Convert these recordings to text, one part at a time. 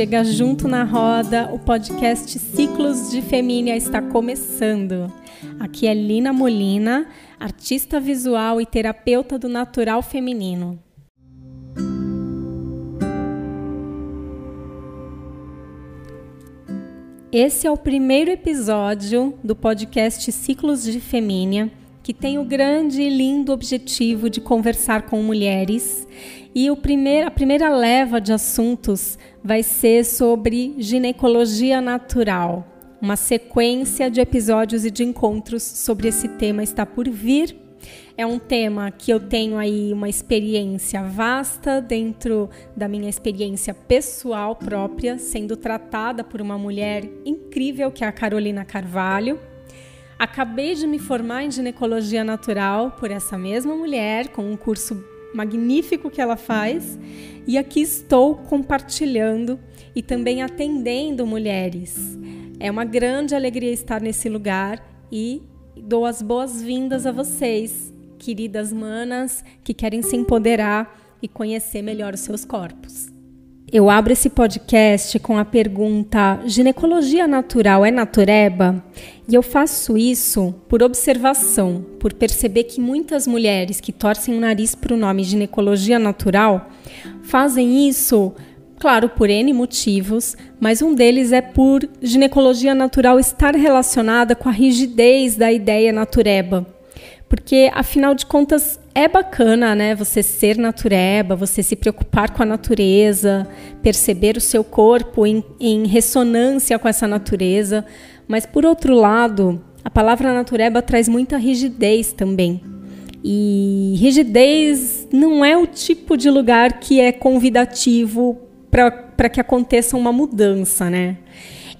chega junto na roda, o podcast Ciclos de Femínia está começando. Aqui é Lina Molina, artista visual e terapeuta do natural feminino. Esse é o primeiro episódio do podcast Ciclos de Femínia, que tem o grande e lindo objetivo de conversar com mulheres. E o primeiro, a primeira leva de assuntos vai ser sobre ginecologia natural. Uma sequência de episódios e de encontros sobre esse tema está por vir. É um tema que eu tenho aí uma experiência vasta dentro da minha experiência pessoal própria, sendo tratada por uma mulher incrível que é a Carolina Carvalho. Acabei de me formar em ginecologia natural por essa mesma mulher, com um curso magnífico que ela faz, e aqui estou compartilhando e também atendendo mulheres. É uma grande alegria estar nesse lugar e dou as boas-vindas a vocês, queridas manas que querem se empoderar e conhecer melhor os seus corpos. Eu abro esse podcast com a pergunta: ginecologia natural é natureba? E eu faço isso por observação, por perceber que muitas mulheres que torcem o nariz para o nome ginecologia natural fazem isso, claro, por N motivos, mas um deles é por ginecologia natural estar relacionada com a rigidez da ideia natureba. Porque, afinal de contas, é bacana, né? Você ser natureba, você se preocupar com a natureza, perceber o seu corpo em, em ressonância com essa natureza. Mas, por outro lado, a palavra natureba traz muita rigidez também. E rigidez não é o tipo de lugar que é convidativo para que aconteça uma mudança, né?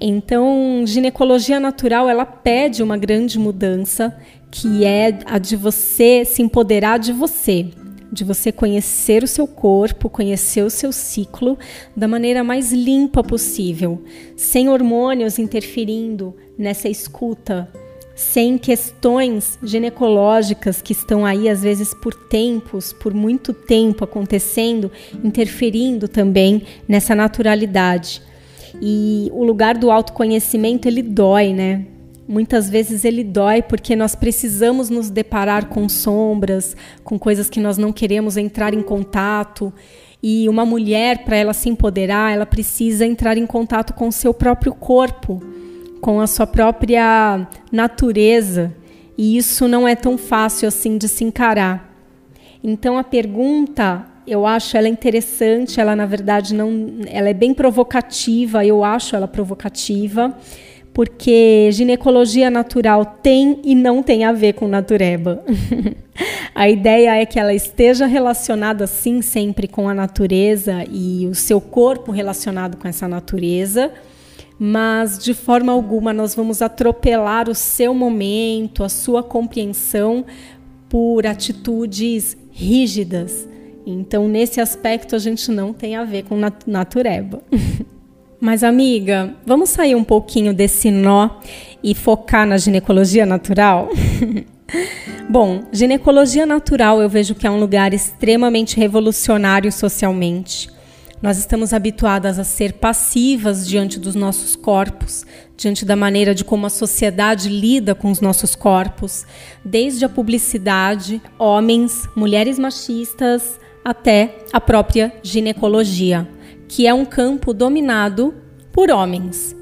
Então, ginecologia natural, ela pede uma grande mudança, que é a de você se empoderar de você, de você conhecer o seu corpo, conhecer o seu ciclo da maneira mais limpa possível, sem hormônios interferindo nessa escuta, sem questões ginecológicas que estão aí às vezes por tempos, por muito tempo acontecendo, interferindo também nessa naturalidade. E o lugar do autoconhecimento ele dói, né? Muitas vezes ele dói porque nós precisamos nos deparar com sombras, com coisas que nós não queremos entrar em contato. E uma mulher, para ela se empoderar, ela precisa entrar em contato com o seu próprio corpo, com a sua própria natureza. E isso não é tão fácil assim de se encarar. Então a pergunta eu acho ela interessante, ela na verdade não, ela é bem provocativa, eu acho ela provocativa, porque ginecologia natural tem e não tem a ver com natureba. a ideia é que ela esteja relacionada sim sempre com a natureza e o seu corpo relacionado com essa natureza, mas de forma alguma nós vamos atropelar o seu momento, a sua compreensão por atitudes rígidas então, nesse aspecto, a gente não tem a ver com nat natureba. Mas, amiga, vamos sair um pouquinho desse nó e focar na ginecologia natural? Bom, ginecologia natural eu vejo que é um lugar extremamente revolucionário socialmente. Nós estamos habituadas a ser passivas diante dos nossos corpos, diante da maneira de como a sociedade lida com os nossos corpos, desde a publicidade, homens, mulheres machistas, até a própria ginecologia, que é um campo dominado por homens.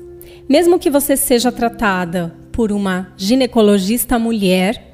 Mesmo que você seja tratada por uma ginecologista mulher,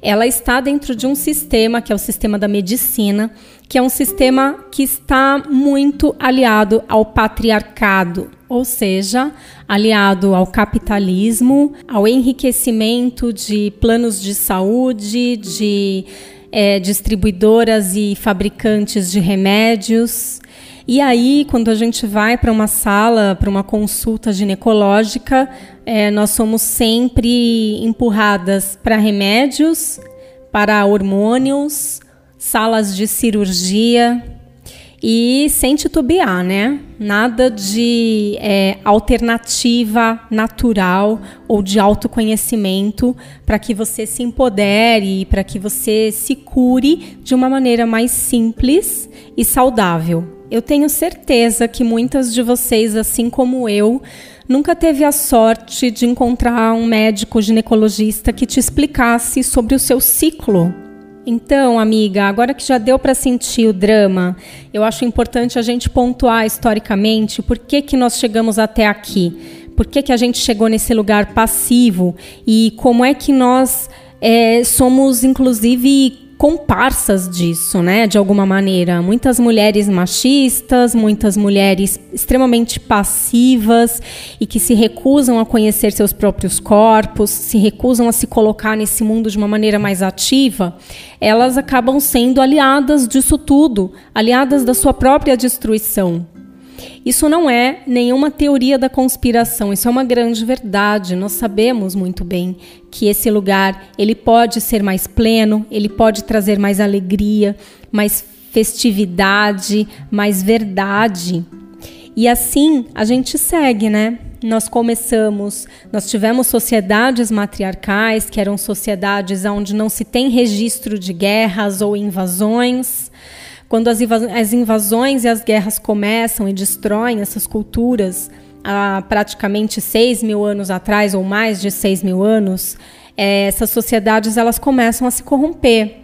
ela está dentro de um sistema que é o sistema da medicina, que é um sistema que está muito aliado ao patriarcado, ou seja, aliado ao capitalismo, ao enriquecimento de planos de saúde, de é, distribuidoras e fabricantes de remédios. E aí, quando a gente vai para uma sala, para uma consulta ginecológica, é, nós somos sempre empurradas para remédios, para hormônios, salas de cirurgia, e sem titubear, né? Nada de é, alternativa natural ou de autoconhecimento para que você se empodere, para que você se cure de uma maneira mais simples e saudável. Eu tenho certeza que muitas de vocês, assim como eu, nunca teve a sorte de encontrar um médico ginecologista que te explicasse sobre o seu ciclo. Então, amiga, agora que já deu para sentir o drama, eu acho importante a gente pontuar historicamente por que, que nós chegamos até aqui. Por que, que a gente chegou nesse lugar passivo e como é que nós é, somos, inclusive, comparsas disso, né? De alguma maneira. Muitas mulheres machistas, muitas mulheres extremamente passivas e que se recusam a conhecer seus próprios corpos, se recusam a se colocar nesse mundo de uma maneira mais ativa, elas acabam sendo aliadas disso tudo, aliadas da sua própria destruição. Isso não é nenhuma teoria da conspiração, isso é uma grande verdade. Nós sabemos muito bem que esse lugar, ele pode ser mais pleno, ele pode trazer mais alegria, mais festividade, mais verdade. E assim a gente segue, né? Nós começamos, nós tivemos sociedades matriarcais, que eram sociedades onde não se tem registro de guerras ou invasões. Quando as, invasões e as guerras começam e destroem essas culturas, há praticamente 6 mil anos atrás, ou mais de 6 mil anos, é, essas sociedades elas começam a se corromper.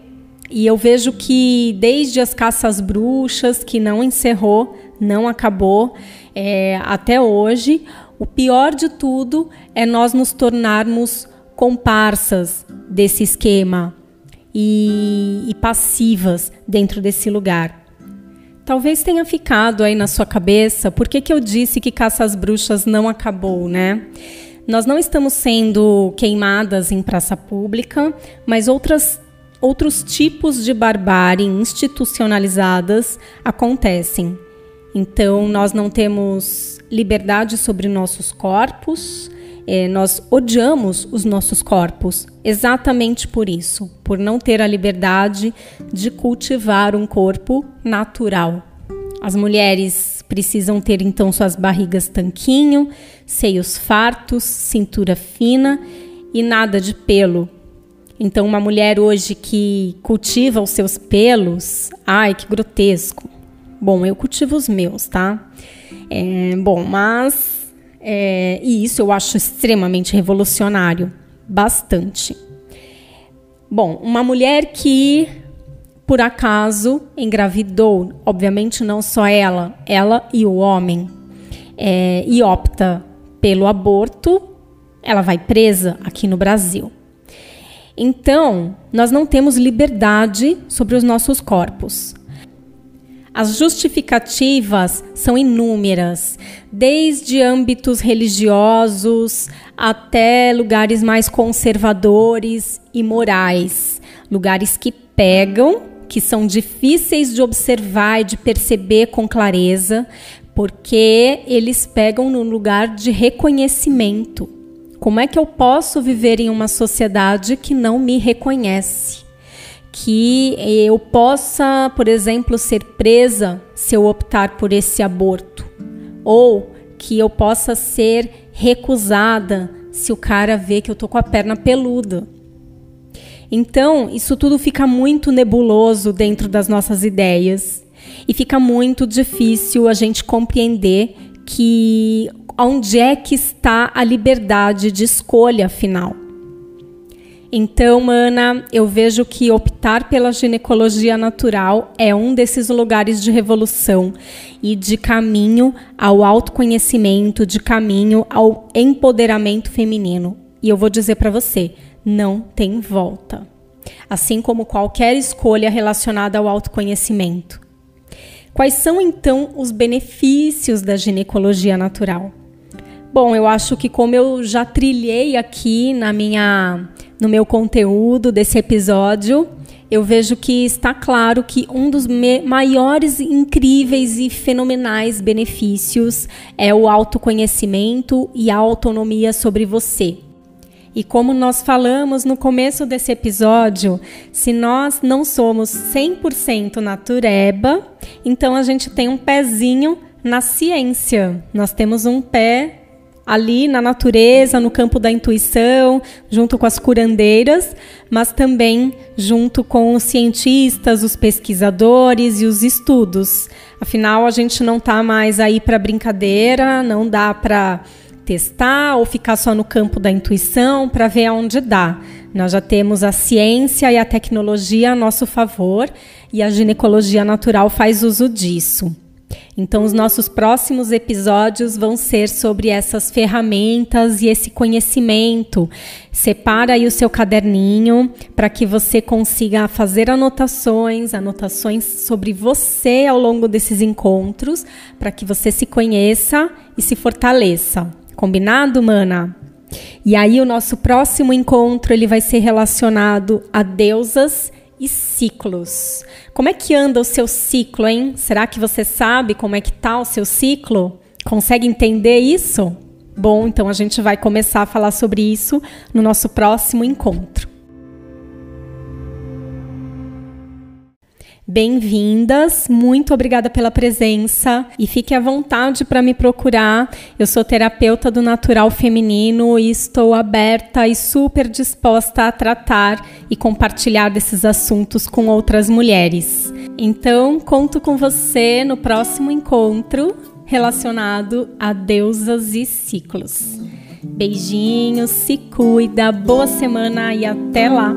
E eu vejo que desde as caças bruxas, que não encerrou, não acabou, é, até hoje, o pior de tudo é nós nos tornarmos comparsas desse esquema, e, e passivas dentro desse lugar. Talvez tenha ficado aí na sua cabeça por que, que eu disse que Caça às Bruxas não acabou, né? Nós não estamos sendo queimadas em praça pública, mas outras, outros tipos de barbárie institucionalizadas acontecem. Então, nós não temos liberdade sobre nossos corpos, é, nós odiamos os nossos corpos exatamente por isso, por não ter a liberdade de cultivar um corpo natural. As mulheres precisam ter então suas barrigas tanquinho, seios fartos, cintura fina e nada de pelo. Então, uma mulher hoje que cultiva os seus pelos, ai que grotesco. Bom, eu cultivo os meus, tá? É, bom, mas é, e isso eu acho extremamente revolucionário. Bastante. Bom, uma mulher que, por acaso, engravidou, obviamente não só ela, ela e o homem, é, e opta pelo aborto, ela vai presa aqui no Brasil. Então, nós não temos liberdade sobre os nossos corpos. As justificativas são inúmeras, desde âmbitos religiosos até lugares mais conservadores e morais, lugares que pegam, que são difíceis de observar e de perceber com clareza, porque eles pegam no lugar de reconhecimento. Como é que eu posso viver em uma sociedade que não me reconhece? Que eu possa, por exemplo, ser presa se eu optar por esse aborto, ou que eu possa ser recusada se o cara vê que eu tô com a perna peluda. Então, isso tudo fica muito nebuloso dentro das nossas ideias e fica muito difícil a gente compreender que onde é que está a liberdade de escolha final. Então, Ana, eu vejo que optar pela ginecologia natural é um desses lugares de revolução e de caminho ao autoconhecimento, de caminho ao empoderamento feminino. E eu vou dizer para você, não tem volta. Assim como qualquer escolha relacionada ao autoconhecimento. Quais são então os benefícios da ginecologia natural? Bom, eu acho que como eu já trilhei aqui na minha no meu conteúdo desse episódio, eu vejo que está claro que um dos maiores, incríveis e fenomenais benefícios é o autoconhecimento e a autonomia sobre você. E como nós falamos no começo desse episódio, se nós não somos 100% natureba, então a gente tem um pezinho na ciência. Nós temos um pé ali na natureza, no campo da intuição, junto com as curandeiras, mas também junto com os cientistas, os pesquisadores e os estudos. Afinal, a gente não está mais aí para brincadeira, não dá para testar ou ficar só no campo da intuição para ver aonde dá. Nós já temos a ciência e a tecnologia a nosso favor e a ginecologia natural faz uso disso. Então, os nossos próximos episódios vão ser sobre essas ferramentas e esse conhecimento. Separa aí o seu caderninho para que você consiga fazer anotações, anotações sobre você ao longo desses encontros, para que você se conheça e se fortaleça. Combinado, mana? E aí o nosso próximo encontro ele vai ser relacionado a deusas e ciclos. Como é que anda o seu ciclo, hein? Será que você sabe como é que tá o seu ciclo? Consegue entender isso? Bom, então a gente vai começar a falar sobre isso no nosso próximo encontro. Bem-vindas, muito obrigada pela presença e fique à vontade para me procurar. Eu sou terapeuta do natural feminino e estou aberta e super disposta a tratar e compartilhar desses assuntos com outras mulheres. Então, conto com você no próximo encontro relacionado a deusas e ciclos. Beijinhos, se cuida, boa semana e até lá!